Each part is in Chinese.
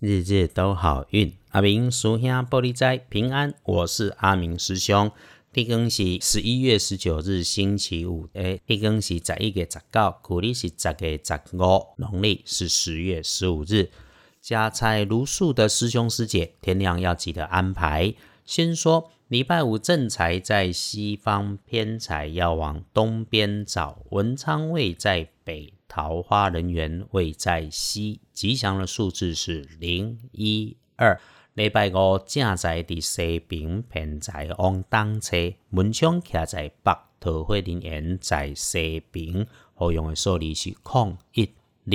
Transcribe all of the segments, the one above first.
日日都好运。阿明属下玻璃斋平安，我是阿明师兄。地更是十一月十九日星期五，诶，地更是十一月十九，古历是十月十五，农历是十月十五日。家财如数的师兄师姐，天亮要记得安排。先说礼拜五正财在西方，偏财要往东边找。文昌位在北。桃花人缘位在西，吉祥的数字是零一二。礼拜五正在伫西平平在往东车，门窗徛在北，桃花人缘在西平。好用的数字是空一二。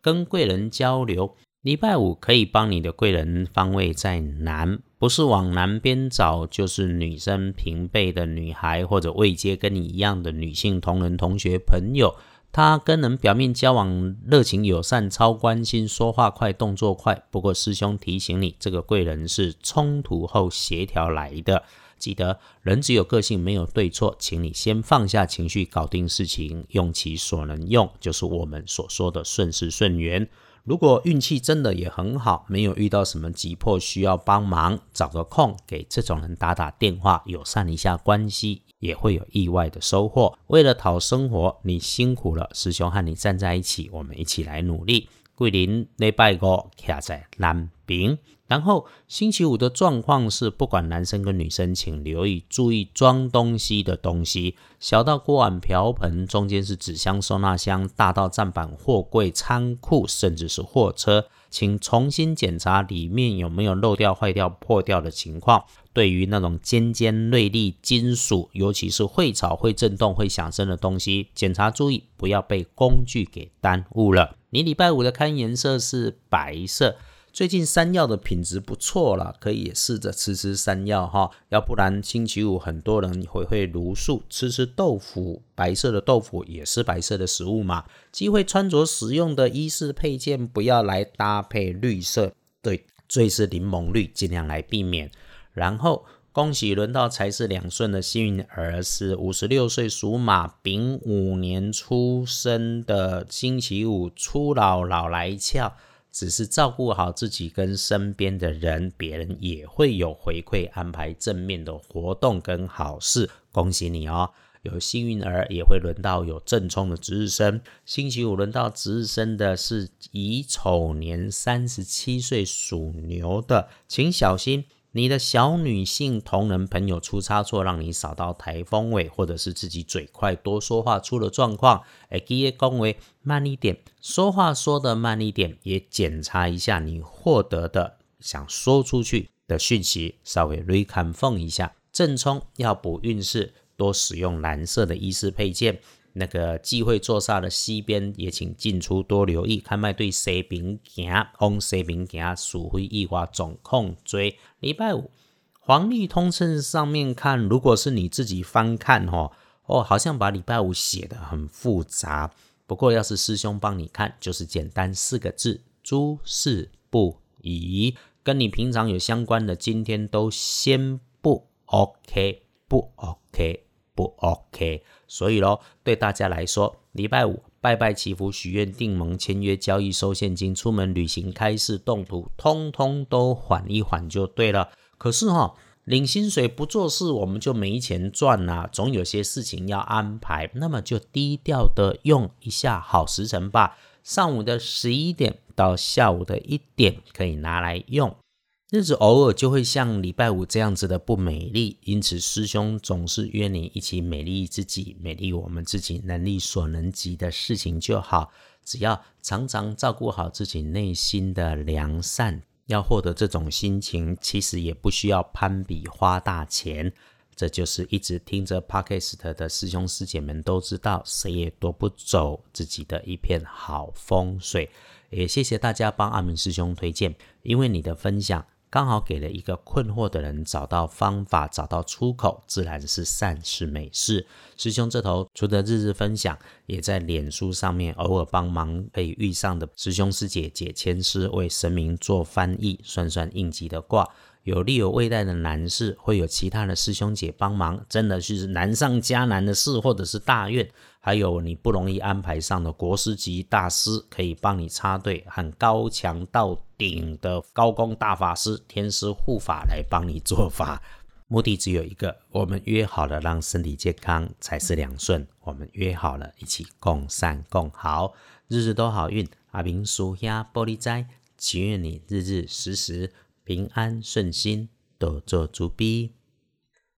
跟贵人交流，礼拜五可以帮你的贵人方位在南，不是往南边找，就是女生平辈的女孩，或者未接跟你一样的女性同仁、同学、朋友。他跟人表面交往热情友善，超关心，说话快，动作快。不过师兄提醒你，这个贵人是冲突后协调来的。记得人只有个性，没有对错，请你先放下情绪，搞定事情，用其所能用，就是我们所说的顺势顺缘。如果运气真的也很好，没有遇到什么急迫需要帮忙，找个空给这种人打打电话，友善一下关系。也会有意外的收获。为了讨生活，你辛苦了，师兄和你站在一起，我们一起来努力。桂林礼拜五卡在南边，然后星期五的状况是，不管男生跟女生，请留意注意装东西的东西，小到锅碗瓢盆，中间是纸箱、收纳箱，大到站板、货柜、仓库，甚至是货车，请重新检查里面有没有漏掉、坏掉、破掉的情况。对于那种尖尖锐利金属，尤其是会吵、会震动、会响声的东西，检查注意，不要被工具给耽误了。你礼拜五的看颜色是白色，最近山药的品质不错了，可以试着吃吃山药哈。要不然星期五很多人会会茹素，吃吃豆腐，白色的豆腐也是白色的食物嘛。机会穿着使用的衣饰配件，不要来搭配绿色，对，最是柠檬绿，尽量来避免。然后恭喜轮到财是两顺的幸运儿是五十六岁属马丙午年出生的星期五初老老来俏，只是照顾好自己跟身边的人，别人也会有回馈，安排正面的活动跟好事，恭喜你哦！有幸运儿也会轮到有正冲的值日生，星期五轮到值日生的是乙丑年三十七岁属牛的，请小心。你的小女性同仁朋友出差错，让你扫到台风尾，或者是自己嘴快多说话出了状况，哎，记得恭维慢一点，说话说的慢一点，也检查一下你获得的想说出去的讯息，稍微 reconfirm 一下。正冲要补运势，多使用蓝色的衣饰配件。那个忌讳坐煞的西边，也请进出多留意，看卖对西边行，往西边行，鼠会意外总控追。礼拜五黄历通称上面看，如果是你自己翻看哦，哦，好像把礼拜五写的很复杂。不过要是师兄帮你看，就是简单四个字：诸事不宜。跟你平常有相关的，今天都先不 OK，不 OK，不 OK。所以咯，对大家来说，礼拜五拜拜祈福、许愿、订盟、签约、交易、收现金、出门旅行、开市动土，通通都缓一缓就对了。可是哈，领薪水不做事，我们就没钱赚呐，总有些事情要安排，那么就低调的用一下好时辰吧。上午的十一点到下午的一点可以拿来用。日子偶尔就会像礼拜五这样子的不美丽，因此师兄总是约你一起美丽自己，美丽我们自己能力所能及的事情就好。只要常常照顾好自己内心的良善，要获得这种心情，其实也不需要攀比花大钱。这就是一直听着 Podcast 的师兄师姐们都知道，谁也夺不走自己的一片好风水。也谢谢大家帮阿明师兄推荐，因为你的分享。刚好给了一个困惑的人找到方法，找到出口，自然是善事美事。师兄这头除了日日分享，也在脸书上面偶尔帮忙可以遇上的师兄师姐解签师，为神明做翻译，算算应急的卦。有利有未带的难事，会有其他的师兄姐帮忙，真的是难上加难的事，或者是大愿，还有你不容易安排上的国师级大师，可以帮你插队，很高强到顶的高功大法师、天师护法来帮你做法。目的只有一个，我们约好了让身体健康，才是两顺。我们约好了一起共善共好，日日都好运。阿明叔兄玻璃斋，祈愿你日日时时。平安顺心，多做主逼。